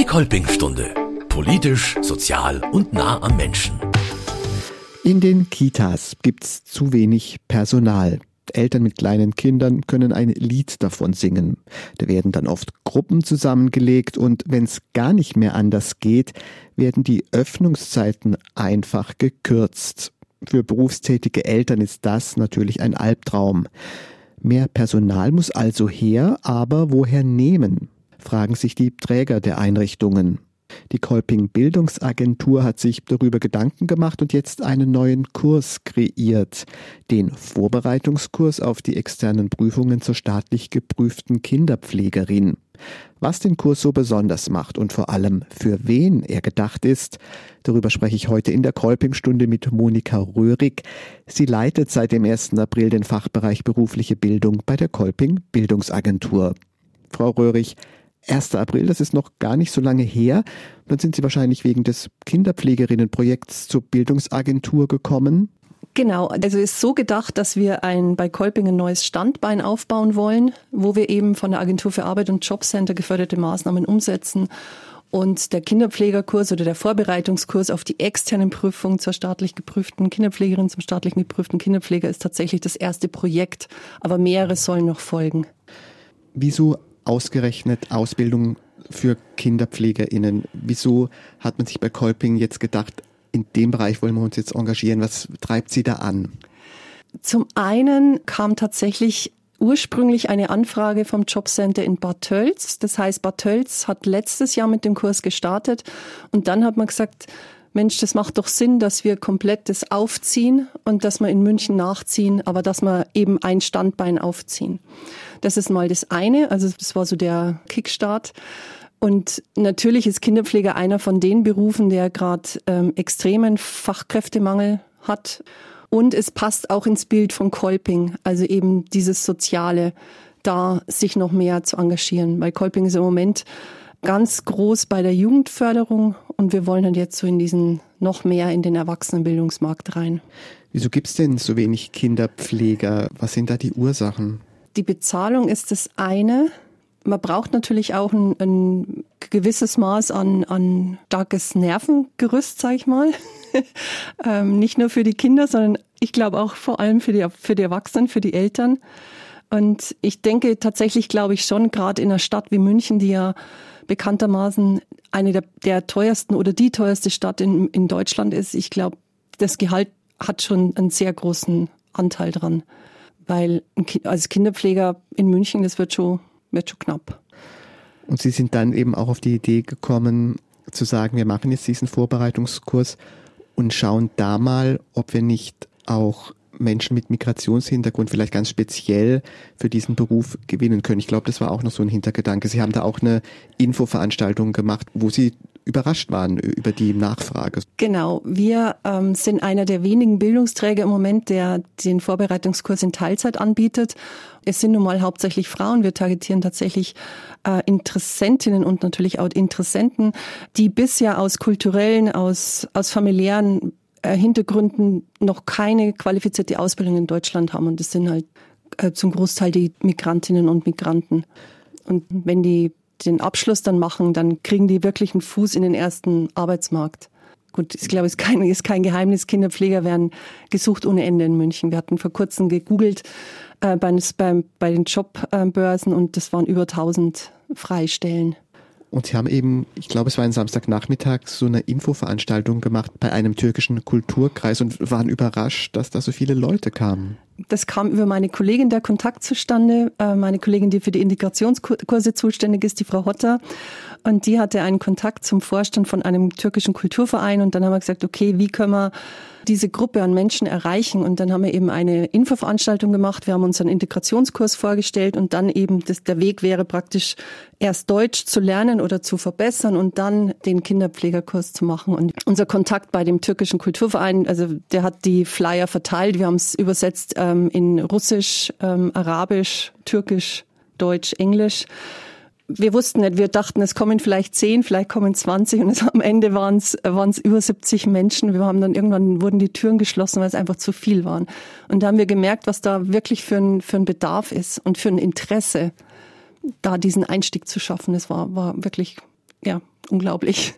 Die Kolpingstunde. Politisch, sozial und nah am Menschen. In den Kitas gibt's zu wenig Personal. Eltern mit kleinen Kindern können ein Lied davon singen. Da werden dann oft Gruppen zusammengelegt und wenn es gar nicht mehr anders geht, werden die Öffnungszeiten einfach gekürzt. Für berufstätige Eltern ist das natürlich ein Albtraum. Mehr Personal muss also her, aber woher nehmen? Fragen sich die Träger der Einrichtungen. Die Kolping Bildungsagentur hat sich darüber Gedanken gemacht und jetzt einen neuen Kurs kreiert, den Vorbereitungskurs auf die externen Prüfungen zur staatlich geprüften Kinderpflegerin. Was den Kurs so besonders macht und vor allem für wen er gedacht ist, darüber spreche ich heute in der Kolping-Stunde mit Monika Röhrig. Sie leitet seit dem 1. April den Fachbereich berufliche Bildung bei der Kolping Bildungsagentur. Frau Röhrig, 1. April, das ist noch gar nicht so lange her. Dann sind Sie wahrscheinlich wegen des Kinderpflegerinnenprojekts zur Bildungsagentur gekommen. Genau, also ist so gedacht, dass wir ein bei Kolping ein neues Standbein aufbauen wollen, wo wir eben von der Agentur für Arbeit und Jobcenter geförderte Maßnahmen umsetzen. Und der Kinderpflegerkurs oder der Vorbereitungskurs auf die externen Prüfungen zur staatlich geprüften Kinderpflegerin, zum staatlich geprüften Kinderpfleger ist tatsächlich das erste Projekt, aber mehrere sollen noch folgen. Wieso ausgerechnet Ausbildung für KinderpflegerInnen? Wieso hat man sich bei Kolping jetzt gedacht, in dem Bereich wollen wir uns jetzt engagieren? Was treibt Sie da an? Zum einen kam tatsächlich ursprünglich eine Anfrage vom Jobcenter in Bad Tölz. Das heißt, Bad Tölz hat letztes Jahr mit dem Kurs gestartet und dann hat man gesagt, Mensch, das macht doch Sinn, dass wir komplett das aufziehen und dass wir in München nachziehen, aber dass wir eben ein Standbein aufziehen. Das ist mal das eine, also das war so der Kickstart. Und natürlich ist Kinderpflege einer von den Berufen, der gerade ähm, extremen Fachkräftemangel hat. Und es passt auch ins Bild von Kolping, also eben dieses Soziale, da sich noch mehr zu engagieren. Weil Kolping ist im Moment ganz groß bei der Jugendförderung und wir wollen dann jetzt so in diesen noch mehr in den Erwachsenenbildungsmarkt rein. Wieso gibt es denn so wenig Kinderpfleger? Was sind da die Ursachen? Die Bezahlung ist das eine. Man braucht natürlich auch ein, ein gewisses Maß an, an starkes Nervengerüst, sag ich mal. ähm, nicht nur für die Kinder, sondern ich glaube auch vor allem für die, für die Erwachsenen, für die Eltern. Und ich denke tatsächlich, glaube ich schon, gerade in einer Stadt wie München, die ja bekanntermaßen eine der, der teuersten oder die teuerste Stadt in, in Deutschland ist, ich glaube, das Gehalt hat schon einen sehr großen Anteil dran weil als Kinderpfleger in München, das wird schon, wird schon knapp. Und Sie sind dann eben auch auf die Idee gekommen, zu sagen, wir machen jetzt diesen Vorbereitungskurs und schauen da mal, ob wir nicht auch Menschen mit Migrationshintergrund vielleicht ganz speziell für diesen Beruf gewinnen können. Ich glaube, das war auch noch so ein Hintergedanke. Sie haben da auch eine Infoveranstaltung gemacht, wo Sie überrascht waren über die Nachfrage. Genau, wir ähm, sind einer der wenigen Bildungsträger im Moment, der den Vorbereitungskurs in Teilzeit anbietet. Es sind nun mal hauptsächlich Frauen. Wir targetieren tatsächlich äh, Interessentinnen und natürlich auch Interessenten, die bisher aus kulturellen, aus, aus familiären äh, Hintergründen noch keine qualifizierte Ausbildung in Deutschland haben. Und das sind halt äh, zum Großteil die Migrantinnen und Migranten. Und wenn die den Abschluss dann machen, dann kriegen die wirklich einen Fuß in den ersten Arbeitsmarkt. Gut, ich glaube, es ist kein, ist kein Geheimnis. Kinderpfleger werden gesucht ohne Ende in München. Wir hatten vor kurzem gegoogelt äh, bei, bei, bei den Jobbörsen und das waren über 1000 Freistellen. Und sie haben eben, ich glaube, es war ein Samstagnachmittag, so eine Infoveranstaltung gemacht bei einem türkischen Kulturkreis und waren überrascht, dass da so viele Leute kamen. Das kam über meine Kollegin der Kontakt zustande, äh, meine Kollegin, die für die Integrationskurse zuständig ist, die Frau Hotter. Und die hatte einen Kontakt zum Vorstand von einem türkischen Kulturverein und dann haben wir gesagt, okay, wie können wir diese Gruppe an Menschen erreichen? Und dann haben wir eben eine Infoveranstaltung gemacht. Wir haben uns einen Integrationskurs vorgestellt und dann eben das, der Weg wäre praktisch erst Deutsch zu lernen oder zu verbessern und dann den Kinderpflegerkurs zu machen. Und unser Kontakt bei dem türkischen Kulturverein, also der hat die Flyer verteilt. Wir haben es übersetzt ähm, in Russisch, ähm, Arabisch, Türkisch, Deutsch, Englisch wir wussten nicht, wir dachten, es kommen vielleicht zehn, vielleicht kommen 20 und es, am Ende waren es, waren es über 70 Menschen. Wir haben dann irgendwann wurden die Türen geschlossen, weil es einfach zu viel waren. Und da haben wir gemerkt, was da wirklich für ein, für ein Bedarf ist und für ein Interesse, da diesen Einstieg zu schaffen. Das war, war wirklich ja, unglaublich.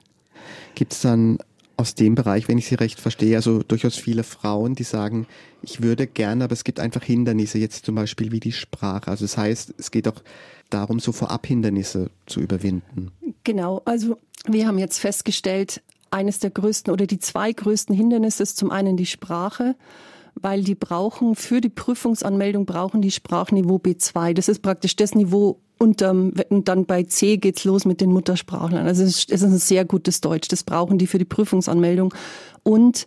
Gibt es dann aus dem Bereich, wenn ich Sie recht verstehe, also durchaus viele Frauen, die sagen, ich würde gerne, aber es gibt einfach Hindernisse, jetzt zum Beispiel wie die Sprache. Also das heißt, es geht auch darum, so Vorab-Hindernisse zu überwinden. Genau, also wir haben jetzt festgestellt, eines der größten oder die zwei größten Hindernisse ist zum einen die Sprache, weil die brauchen für die Prüfungsanmeldung brauchen die Sprachniveau B2. Das ist praktisch das Niveau unterm, und dann bei C geht's los mit den Muttersprachlern. Also es ist, ein sehr gutes Deutsch. Das brauchen die für die Prüfungsanmeldung. Und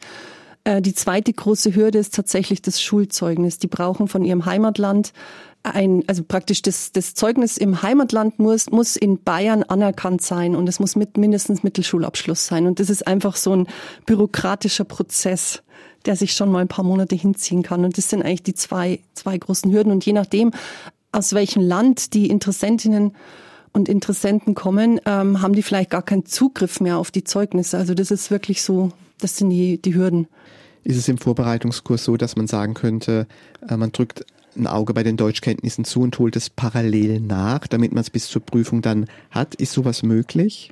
äh, die zweite große Hürde ist tatsächlich das Schulzeugnis. Die brauchen von ihrem Heimatland ein, also praktisch das, das Zeugnis im Heimatland muss, muss in Bayern anerkannt sein und es muss mit mindestens Mittelschulabschluss sein. Und das ist einfach so ein bürokratischer Prozess, der sich schon mal ein paar Monate hinziehen kann. Und das sind eigentlich die zwei, zwei großen Hürden. Und je nachdem, aus welchem Land die Interessentinnen und Interessenten kommen, ähm, haben die vielleicht gar keinen Zugriff mehr auf die Zeugnisse. Also das ist wirklich so, das sind die, die Hürden. Ist es im Vorbereitungskurs so, dass man sagen könnte, äh, man drückt ein Auge bei den Deutschkenntnissen zu und holt es parallel nach, damit man es bis zur Prüfung dann hat? Ist sowas möglich?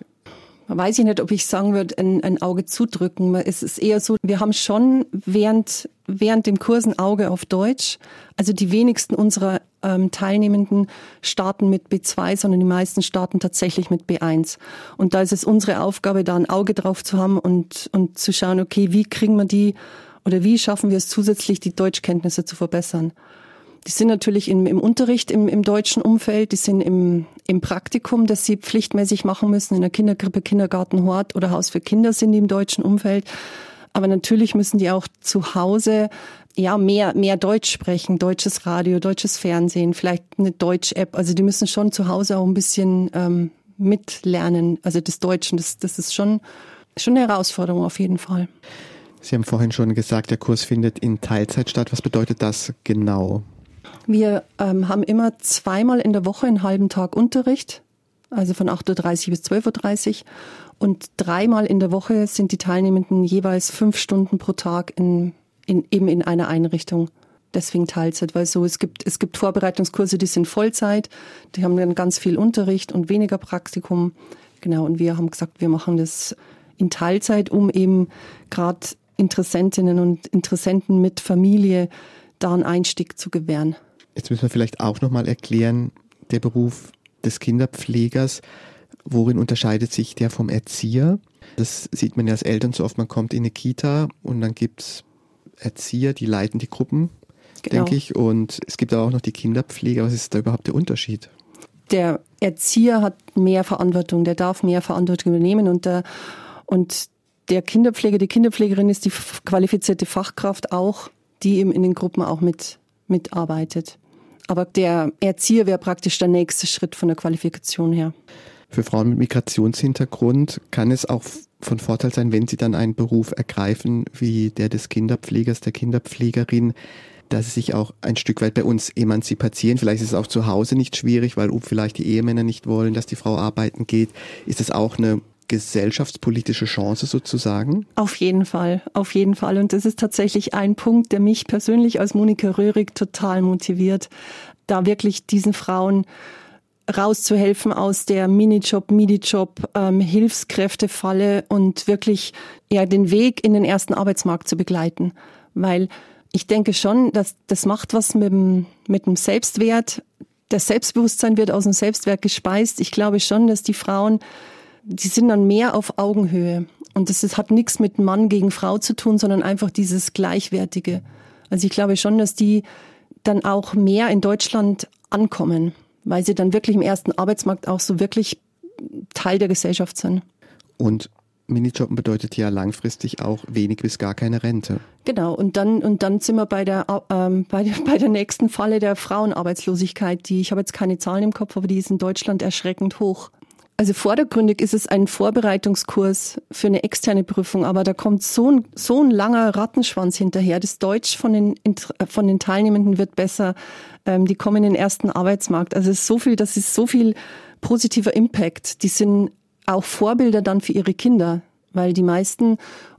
Weiß ich nicht, ob ich sagen würde, ein, ein Auge zudrücken. Es ist eher so, wir haben schon während, während dem Kurs ein Auge auf Deutsch. Also die wenigsten unserer ähm, Teilnehmenden starten mit B2, sondern die meisten starten tatsächlich mit B1. Und da ist es unsere Aufgabe, da ein Auge drauf zu haben und, und zu schauen, okay, wie kriegen wir die oder wie schaffen wir es zusätzlich, die Deutschkenntnisse zu verbessern. Die sind natürlich im, im Unterricht im, im deutschen Umfeld, die sind im, im Praktikum, das sie pflichtmäßig machen müssen, in der Kindergrippe, Kindergarten, Hort oder Haus für Kinder sind die im deutschen Umfeld. Aber natürlich müssen die auch zu Hause ja mehr mehr Deutsch sprechen, deutsches Radio, deutsches Fernsehen, vielleicht eine Deutsch-App. Also die müssen schon zu Hause auch ein bisschen ähm, mitlernen. Also des Deutschen, das das ist schon schon eine Herausforderung auf jeden Fall. Sie haben vorhin schon gesagt, der Kurs findet in Teilzeit statt. Was bedeutet das genau? Wir ähm, haben immer zweimal in der Woche einen halben Tag Unterricht, also von 8.30 Uhr bis 12.30 Uhr. Und dreimal in der Woche sind die Teilnehmenden jeweils fünf Stunden pro Tag in, in, eben in einer Einrichtung. Deswegen Teilzeit, weil so es gibt, es gibt Vorbereitungskurse, die sind Vollzeit, die haben dann ganz viel Unterricht und weniger Praktikum. Genau, und wir haben gesagt, wir machen das in Teilzeit, um eben gerade Interessentinnen und Interessenten mit Familie da einen Einstieg zu gewähren. Jetzt müssen wir vielleicht auch nochmal erklären, der Beruf des Kinderpflegers, worin unterscheidet sich der vom Erzieher? Das sieht man ja als Eltern so oft, man kommt in eine Kita und dann gibt es Erzieher, die leiten die Gruppen, genau. denke ich. Und es gibt aber auch noch die Kinderpfleger. Was ist da überhaupt der Unterschied? Der Erzieher hat mehr Verantwortung, der darf mehr Verantwortung übernehmen und der, und der Kinderpfleger, die Kinderpflegerin ist die qualifizierte Fachkraft auch, die eben in den Gruppen auch mit, mitarbeitet. Aber der Erzieher wäre praktisch der nächste Schritt von der Qualifikation her. Für Frauen mit Migrationshintergrund kann es auch von Vorteil sein, wenn sie dann einen Beruf ergreifen wie der des Kinderpflegers, der Kinderpflegerin, dass sie sich auch ein Stück weit bei uns emanzipieren. Vielleicht ist es auch zu Hause nicht schwierig, weil vielleicht die Ehemänner nicht wollen, dass die Frau arbeiten geht. Ist es auch eine gesellschaftspolitische Chance sozusagen? Auf jeden Fall, auf jeden Fall. Und das ist tatsächlich ein Punkt, der mich persönlich als Monika Röhrig total motiviert, da wirklich diesen Frauen rauszuhelfen aus der Minijob, Midijob, ähm, Hilfskräftefalle und wirklich ja den Weg in den ersten Arbeitsmarkt zu begleiten. Weil ich denke schon, dass das macht was mit dem, mit dem Selbstwert. Das Selbstbewusstsein wird aus dem Selbstwert gespeist. Ich glaube schon, dass die Frauen die sind dann mehr auf Augenhöhe. Und das ist, hat nichts mit Mann gegen Frau zu tun, sondern einfach dieses Gleichwertige. Also ich glaube schon, dass die dann auch mehr in Deutschland ankommen, weil sie dann wirklich im ersten Arbeitsmarkt auch so wirklich Teil der Gesellschaft sind. Und Minijobben bedeutet ja langfristig auch wenig bis gar keine Rente. Genau, und dann, und dann sind wir bei der, ähm, bei, der, bei der nächsten Falle der Frauenarbeitslosigkeit, die, ich habe jetzt keine Zahlen im Kopf, aber die ist in Deutschland erschreckend hoch. Also vordergründig ist es ein Vorbereitungskurs für eine externe Prüfung, aber da kommt so ein, so ein langer Rattenschwanz hinterher. Das Deutsch von den, von den Teilnehmenden wird besser. Ähm, die kommen in den ersten Arbeitsmarkt. Also es ist so viel, das ist so viel positiver Impact. Die sind auch Vorbilder dann für ihre Kinder, weil die meisten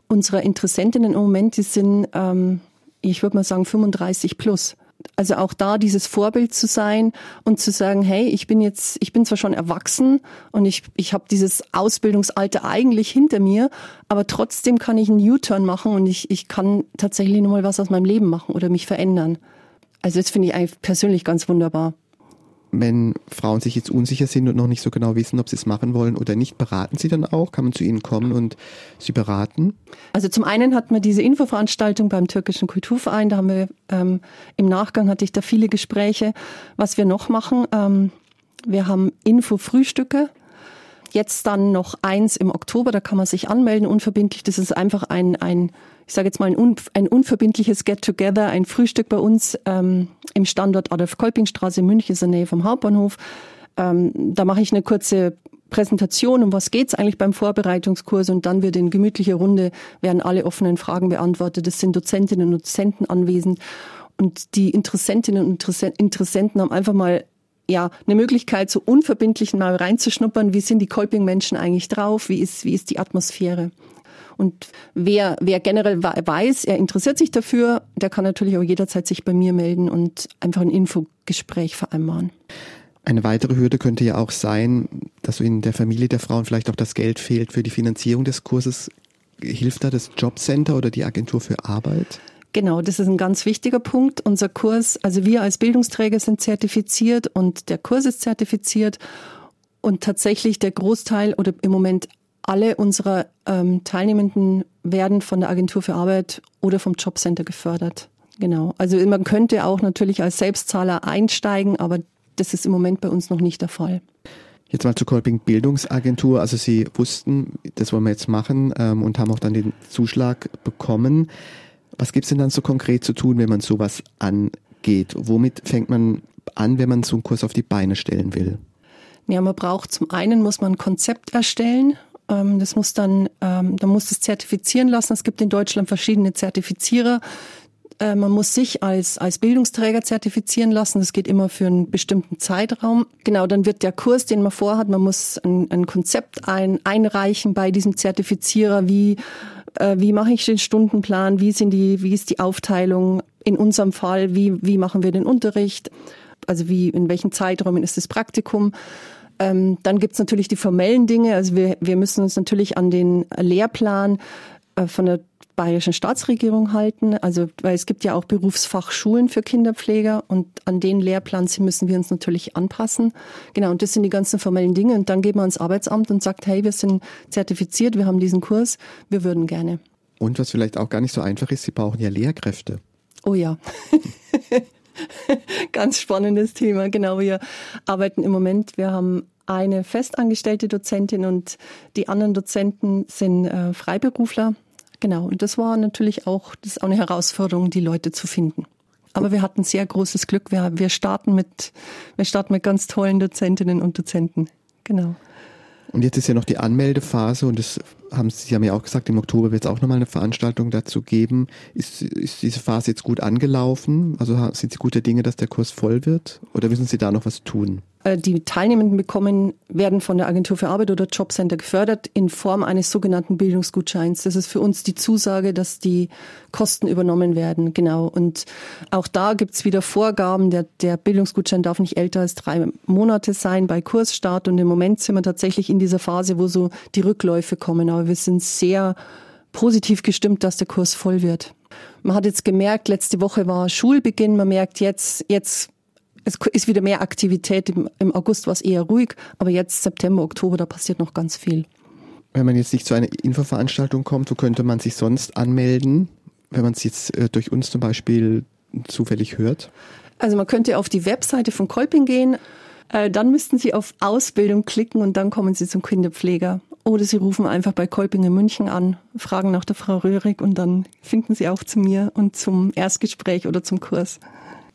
unserer Interessentinnen im Moment, die sind, ähm, ich würde mal sagen, 35 plus. Also auch da dieses Vorbild zu sein und zu sagen, hey, ich bin jetzt, ich bin zwar schon erwachsen und ich, ich habe dieses Ausbildungsalter eigentlich hinter mir, aber trotzdem kann ich einen U-Turn machen und ich, ich kann tatsächlich nochmal was aus meinem Leben machen oder mich verändern. Also das finde ich eigentlich persönlich ganz wunderbar wenn Frauen sich jetzt unsicher sind und noch nicht so genau wissen, ob sie es machen wollen oder nicht, beraten sie dann auch? Kann man zu ihnen kommen und sie beraten? Also zum einen hatten wir diese Infoveranstaltung beim türkischen Kulturverein. Da haben wir ähm, im Nachgang hatte ich da viele Gespräche. Was wir noch machen, ähm, wir haben Info-Frühstücke. Jetzt dann noch eins im Oktober, da kann man sich anmelden, unverbindlich. Das ist einfach ein, ein ich sage jetzt mal, ein, un, ein unverbindliches Get-Together, ein Frühstück bei uns ähm, im Standort Adolf-Kolping-Straße in München, ist in der Nähe vom Hauptbahnhof. Ähm, da mache ich eine kurze Präsentation, um was geht's eigentlich beim Vorbereitungskurs und dann wird in gemütlicher Runde, werden alle offenen Fragen beantwortet. Es sind Dozentinnen und Dozenten anwesend und die Interessentinnen und Interessenten haben einfach mal ja, eine Möglichkeit, so unverbindlich mal reinzuschnuppern, wie sind die Kolping-Menschen eigentlich drauf, wie ist, wie ist die Atmosphäre. Und wer, wer generell weiß, er interessiert sich dafür, der kann natürlich auch jederzeit sich bei mir melden und einfach ein Infogespräch vereinbaren. Eine weitere Hürde könnte ja auch sein, dass in der Familie der Frauen vielleicht auch das Geld fehlt für die Finanzierung des Kurses. Hilft da das Jobcenter oder die Agentur für Arbeit? Genau, das ist ein ganz wichtiger Punkt. Unser Kurs, also wir als Bildungsträger sind zertifiziert und der Kurs ist zertifiziert. Und tatsächlich der Großteil oder im Moment alle unserer ähm, Teilnehmenden werden von der Agentur für Arbeit oder vom Jobcenter gefördert. Genau. Also man könnte auch natürlich als Selbstzahler einsteigen, aber das ist im Moment bei uns noch nicht der Fall. Jetzt mal zur Kolping Bildungsagentur. Also Sie wussten, das wollen wir jetzt machen ähm, und haben auch dann den Zuschlag bekommen. Was gibt es denn dann so konkret zu tun, wenn man sowas angeht? Womit fängt man an, wenn man so einen Kurs auf die Beine stellen will? Ja, man braucht zum einen muss man ein Konzept erstellen ähm, das muss dann, ähm, dann muss das zertifizieren lassen. Es gibt in Deutschland verschiedene Zertifizierer. Äh, man muss sich als, als Bildungsträger zertifizieren lassen. Das geht immer für einen bestimmten Zeitraum. Genau, dann wird der Kurs, den man vorhat, man muss ein, ein Konzept ein, einreichen bei diesem Zertifizierer. Wie, äh, wie mache ich den Stundenplan? Wie sind die, wie ist die Aufteilung? In unserem Fall, wie, wie machen wir den Unterricht? Also wie, in welchen Zeiträumen ist das Praktikum? Ähm, dann gibt's natürlich die formellen Dinge. Also wir, wir müssen uns natürlich an den Lehrplan äh, von der bayerischen Staatsregierung halten. Also, weil es gibt ja auch Berufsfachschulen für Kinderpfleger und an den Lehrplan müssen wir uns natürlich anpassen. Genau, und das sind die ganzen formellen Dinge. Und dann geht man ans Arbeitsamt und sagt, hey, wir sind zertifiziert, wir haben diesen Kurs, wir würden gerne. Und was vielleicht auch gar nicht so einfach ist, Sie brauchen ja Lehrkräfte. Oh ja. Ganz spannendes Thema. Genau, wir arbeiten im Moment, wir haben eine festangestellte Dozentin und die anderen Dozenten sind äh, Freiberufler. Genau, und das war natürlich auch, das ist auch eine Herausforderung, die Leute zu finden. Aber wir hatten sehr großes Glück. Wir, wir starten mit, wir starten mit ganz tollen Dozentinnen und Dozenten. Genau. Und jetzt ist ja noch die Anmeldephase und das haben Sie haben ja auch gesagt, im Oktober wird es auch nochmal eine Veranstaltung dazu geben. Ist, ist diese Phase jetzt gut angelaufen? Also sind Sie guter Dinge, dass der Kurs voll wird? Oder müssen Sie da noch was tun? Äh, die Teilnehmenden bekommen, werden von der Agentur für Arbeit oder Jobcenter gefördert in Form eines sogenannten Bildungsgutscheins. Das ist für uns die Zusage, dass die Kosten übernommen werden. Genau. Und auch da gibt's wieder Vorgaben. Der, der Bildungsgutschein darf nicht älter als drei Monate sein bei Kursstart. Und im Moment sind wir tatsächlich in dieser Phase, wo so die Rückläufe kommen. Aber wir sind sehr positiv gestimmt, dass der Kurs voll wird. Man hat jetzt gemerkt, letzte Woche war Schulbeginn. Man merkt jetzt, jetzt es ist wieder mehr Aktivität. Im, Im August war es eher ruhig, aber jetzt September, Oktober, da passiert noch ganz viel. Wenn man jetzt nicht zu einer Infoveranstaltung kommt, wo könnte man sich sonst anmelden, wenn man es jetzt äh, durch uns zum Beispiel zufällig hört? Also man könnte auf die Webseite von Kolping gehen, äh, dann müssten Sie auf Ausbildung klicken und dann kommen Sie zum Kinderpfleger. Oder Sie rufen einfach bei Kolping in München an, fragen nach der Frau Röhrig und dann finden Sie auch zu mir und zum Erstgespräch oder zum Kurs.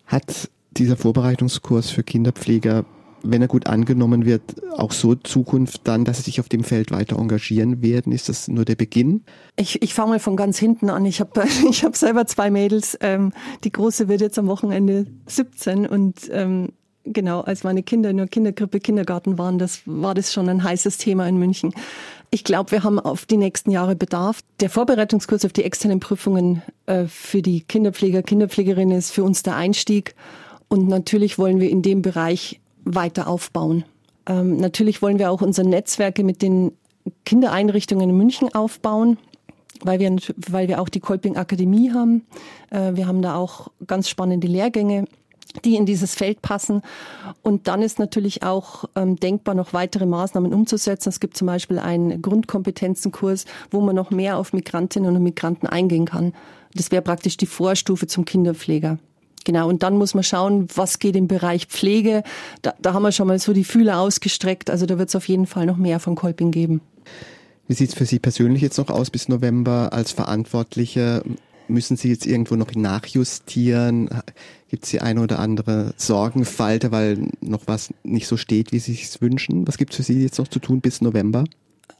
Hat dieser Vorbereitungskurs für Kinderpfleger, wenn er gut angenommen wird, auch so Zukunft dann, dass sie sich auf dem Feld weiter engagieren werden? Ist das nur der Beginn? Ich, ich fange mal von ganz hinten an. Ich habe ich hab selber zwei Mädels. Ähm, die große wird jetzt am Wochenende 17 und ähm, genau, als meine Kinder in der Kindergrippe, Kindergarten waren, das war das schon ein heißes Thema in München. Ich glaube, wir haben auf die nächsten Jahre Bedarf. Der Vorbereitungskurs auf die externen Prüfungen äh, für die Kinderpfleger, Kinderpflegerinnen ist für uns der Einstieg. Und natürlich wollen wir in dem Bereich weiter aufbauen. Ähm, natürlich wollen wir auch unsere Netzwerke mit den Kindereinrichtungen in München aufbauen, weil wir, weil wir auch die Kolping Akademie haben. Äh, wir haben da auch ganz spannende Lehrgänge die in dieses Feld passen. Und dann ist natürlich auch ähm, denkbar, noch weitere Maßnahmen umzusetzen. Es gibt zum Beispiel einen Grundkompetenzenkurs, wo man noch mehr auf Migrantinnen und Migranten eingehen kann. Das wäre praktisch die Vorstufe zum Kinderpfleger. Genau, und dann muss man schauen, was geht im Bereich Pflege. Da, da haben wir schon mal so die Fühler ausgestreckt. Also da wird es auf jeden Fall noch mehr von Kolping geben. Wie sieht es für Sie persönlich jetzt noch aus bis November als Verantwortliche? Müssen Sie jetzt irgendwo noch nachjustieren? Gibt es die eine oder andere Sorgenfalte, weil noch was nicht so steht, wie Sie es wünschen? Was gibt es für Sie jetzt noch zu tun bis November?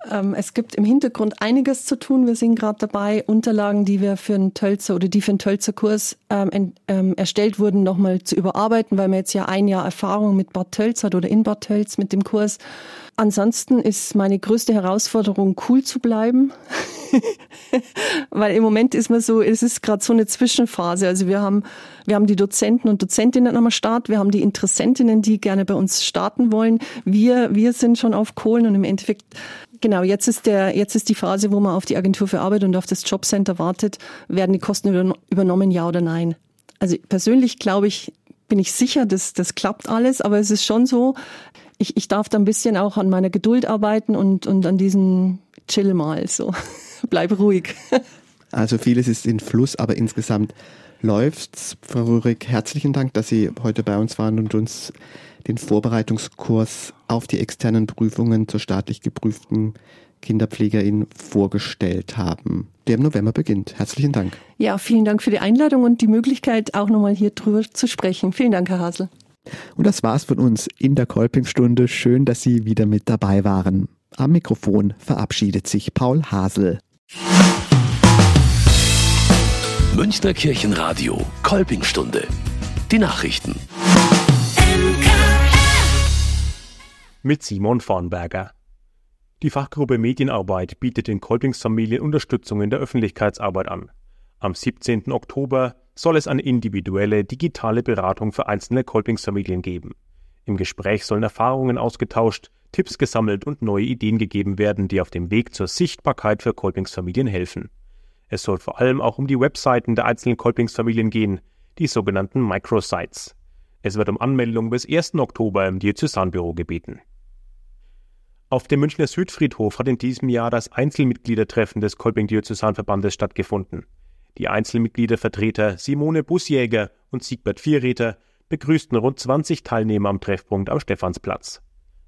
Ähm, es gibt im Hintergrund einiges zu tun. Wir sind gerade dabei, Unterlagen, die wir für einen Tölzer oder die für einen Tölzer Kurs ähm, ähm, erstellt wurden, nochmal zu überarbeiten, weil man jetzt ja ein Jahr Erfahrung mit Bad Tölz hat oder in Bad Tölz mit dem Kurs. Ansonsten ist meine größte Herausforderung, cool zu bleiben. Weil im Moment ist man so, es ist gerade so eine Zwischenphase. Also wir haben, wir haben die Dozenten und Dozentinnen am Start, wir haben die Interessentinnen, die gerne bei uns starten wollen. Wir, wir sind schon auf Kohlen und im Endeffekt Genau, jetzt ist der, jetzt ist die Phase, wo man auf die Agentur für Arbeit und auf das Jobcenter wartet. Werden die Kosten übernommen, ja oder nein? Also persönlich glaube ich, bin ich sicher, dass das klappt alles, aber es ist schon so, ich, ich darf da ein bisschen auch an meiner Geduld arbeiten und, und an diesem Chill mal so. Bleib ruhig. Also vieles ist in Fluss, aber insgesamt läuft's. Frau Rührig, herzlichen Dank, dass Sie heute bei uns waren und uns den Vorbereitungskurs auf die externen Prüfungen zur staatlich geprüften Kinderpflegerin vorgestellt haben, der im November beginnt. Herzlichen Dank. Ja, vielen Dank für die Einladung und die Möglichkeit, auch nochmal hier drüber zu sprechen. Vielen Dank, Herr Hasel. Und das war's von uns in der Kolpingstunde. Schön, dass Sie wieder mit dabei waren. Am Mikrofon verabschiedet sich Paul Hasel. Münchner Kirchenradio, Kolpingstunde. Die Nachrichten. Mit Simon Vornberger. Die Fachgruppe Medienarbeit bietet den Kolpingsfamilien Unterstützung in der Öffentlichkeitsarbeit an. Am 17. Oktober soll es eine individuelle digitale Beratung für einzelne Kolpingsfamilien geben. Im Gespräch sollen Erfahrungen ausgetauscht, Tipps gesammelt und neue Ideen gegeben werden, die auf dem Weg zur Sichtbarkeit für Kolpingsfamilien helfen. Es soll vor allem auch um die Webseiten der einzelnen Kolpingsfamilien gehen, die sogenannten Microsites. Es wird um Anmeldung bis 1. Oktober im Diözesanbüro gebeten. Auf dem Münchner Südfriedhof hat in diesem Jahr das Einzelmitgliedertreffen des Kolping-Diözesanverbandes stattgefunden. Die Einzelmitgliedervertreter Simone Busjäger und Siegbert Vierräter begrüßten rund 20 Teilnehmer am Treffpunkt am Stephansplatz.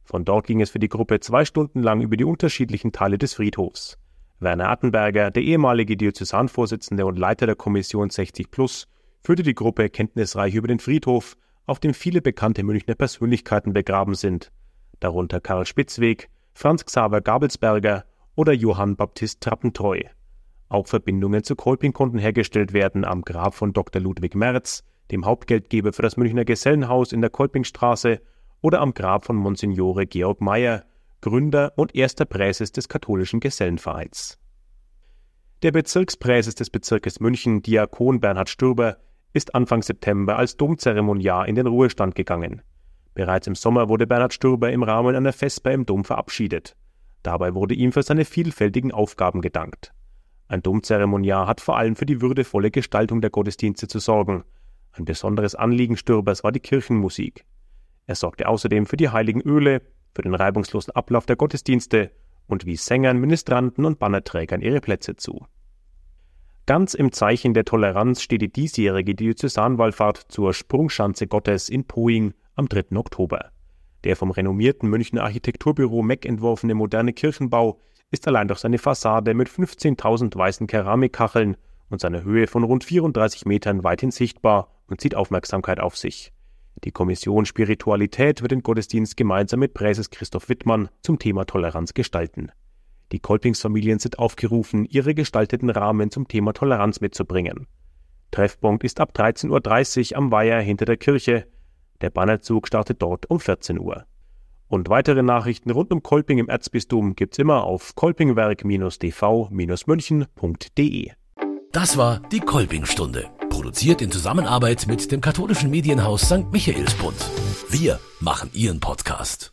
Von dort ging es für die Gruppe zwei Stunden lang über die unterschiedlichen Teile des Friedhofs. Werner Attenberger, der ehemalige Diözesanvorsitzende und Leiter der Kommission 60 Plus, führte die Gruppe kenntnisreich über den Friedhof, auf dem viele bekannte Münchner Persönlichkeiten begraben sind, darunter Karl Spitzweg, Franz Xaver Gabelsberger oder Johann Baptist Trappentreu. Auch Verbindungen zu Kolping konnten hergestellt werden am Grab von Dr. Ludwig Merz, dem Hauptgeldgeber für das Münchner Gesellenhaus in der Kolpingstraße, oder am Grab von Monsignore Georg Meyer, Gründer und erster Präses des katholischen Gesellenvereins. Der Bezirkspräses des Bezirkes München, Diakon Bernhard Stürber, ist Anfang September als Domzeremoniar in den Ruhestand gegangen. Bereits im Sommer wurde Bernhard Stürber im Rahmen einer Vesper im Dom verabschiedet. Dabei wurde ihm für seine vielfältigen Aufgaben gedankt. Ein Domzeremoniar hat vor allem für die würdevolle Gestaltung der Gottesdienste zu sorgen. Ein besonderes Anliegen Stürbers war die Kirchenmusik. Er sorgte außerdem für die heiligen Öle, für den reibungslosen Ablauf der Gottesdienste und wies Sängern, Ministranten und Bannerträgern ihre Plätze zu. Ganz im Zeichen der Toleranz steht die diesjährige Diözesanwallfahrt zur Sprungschanze Gottes in Poing am 3. Oktober. Der vom renommierten Münchner Architekturbüro Meck entworfene moderne Kirchenbau ist allein durch seine Fassade mit 15.000 weißen Keramikkacheln und seiner Höhe von rund 34 Metern weithin sichtbar und zieht Aufmerksamkeit auf sich. Die Kommission Spiritualität wird den Gottesdienst gemeinsam mit Präses Christoph Wittmann zum Thema Toleranz gestalten. Die Kolpingsfamilien sind aufgerufen, ihre gestalteten Rahmen zum Thema Toleranz mitzubringen. Treffpunkt ist ab 13.30 Uhr am Weiher hinter der Kirche. Der Bannerzug startet dort um 14 Uhr. Und weitere Nachrichten rund um Kolping im Erzbistum gibt's immer auf kolpingwerk-dv-münchen.de. Das war die Kolpingstunde, produziert in Zusammenarbeit mit dem katholischen Medienhaus St. Michaelsbund. Wir machen Ihren Podcast.